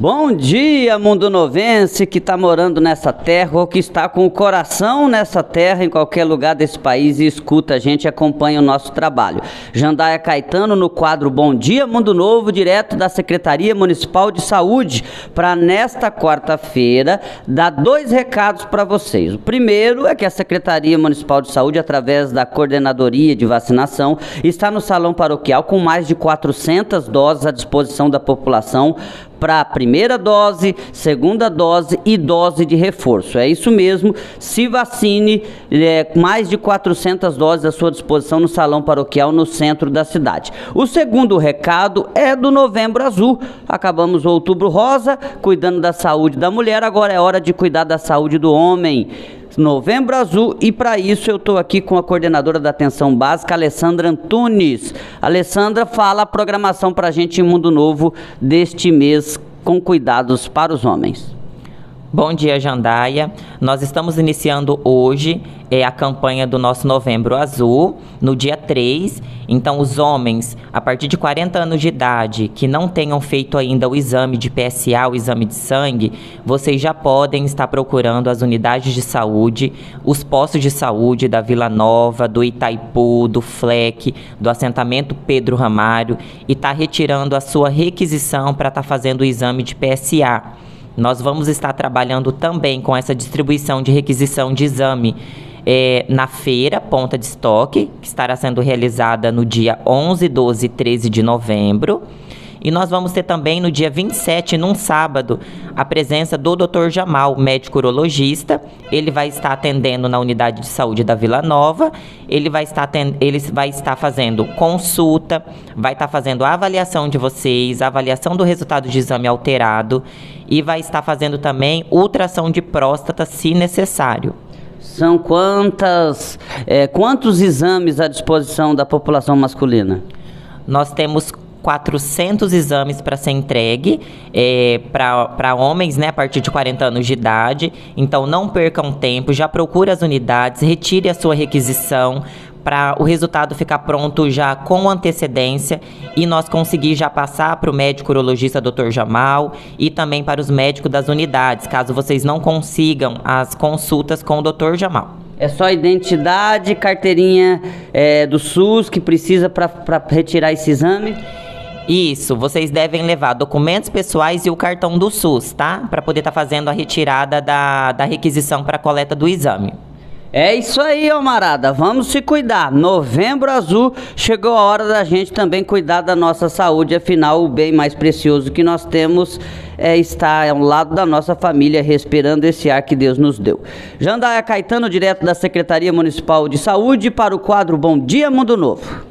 Bom dia, mundo novense que está morando nessa terra ou que está com o coração nessa terra, em qualquer lugar desse país e escuta a gente acompanha o nosso trabalho. Jandaia Caetano no quadro Bom Dia Mundo Novo, direto da Secretaria Municipal de Saúde, para nesta quarta-feira dar dois recados para vocês. O primeiro é que a Secretaria Municipal de Saúde, através da Coordenadoria de Vacinação, está no salão paroquial com mais de 400 doses à disposição da população para a primeira dose, segunda dose e dose de reforço. É isso mesmo, se vacine, é, mais de 400 doses à sua disposição no salão paroquial no centro da cidade. O segundo recado é do Novembro Azul. Acabamos o Outubro Rosa, cuidando da saúde da mulher, agora é hora de cuidar da saúde do homem. Novembro Azul e para isso eu estou aqui com a coordenadora da atenção básica, Alessandra Antunes. Alessandra, fala a programação para a gente em Mundo Novo deste mês com cuidados para os homens. Bom dia, Jandaia. Nós estamos iniciando hoje é, a campanha do nosso Novembro Azul, no dia 3. Então, os homens a partir de 40 anos de idade que não tenham feito ainda o exame de PSA, o exame de sangue, vocês já podem estar procurando as unidades de saúde, os postos de saúde da Vila Nova, do Itaipu, do FLEC, do assentamento Pedro Ramário e estar tá retirando a sua requisição para estar tá fazendo o exame de PSA. Nós vamos estar trabalhando também com essa distribuição de requisição de exame é, na feira Ponta de Estoque, que estará sendo realizada no dia 11, 12 e 13 de novembro. E nós vamos ter também no dia 27, num sábado, a presença do Dr. Jamal, médico urologista. Ele vai estar atendendo na unidade de saúde da Vila Nova. Ele vai estar, ele vai estar fazendo consulta, vai estar fazendo a avaliação de vocês, a avaliação do resultado de exame alterado e vai estar fazendo também ultrassom de próstata, se necessário. São quantas, é, quantos exames à disposição da população masculina? Nós temos 400 exames para ser entregue é, para homens né, a partir de 40 anos de idade. Então não percam tempo, já procure as unidades, retire a sua requisição para o resultado ficar pronto já com antecedência e nós conseguir já passar para o médico urologista Dr. Jamal e também para os médicos das unidades, caso vocês não consigam as consultas com o Dr. Jamal. É só identidade, carteirinha é, do SUS que precisa para retirar esse exame? Isso, vocês devem levar documentos pessoais e o cartão do SUS, tá? Para poder estar tá fazendo a retirada da, da requisição para coleta do exame. É isso aí, Almarada. Vamos se cuidar. Novembro Azul chegou a hora da gente também cuidar da nossa saúde. Afinal, o bem mais precioso que nós temos é estar ao lado da nossa família, respirando esse ar que Deus nos deu. Jandaia Caetano, direto da Secretaria Municipal de Saúde, para o quadro Bom Dia Mundo Novo.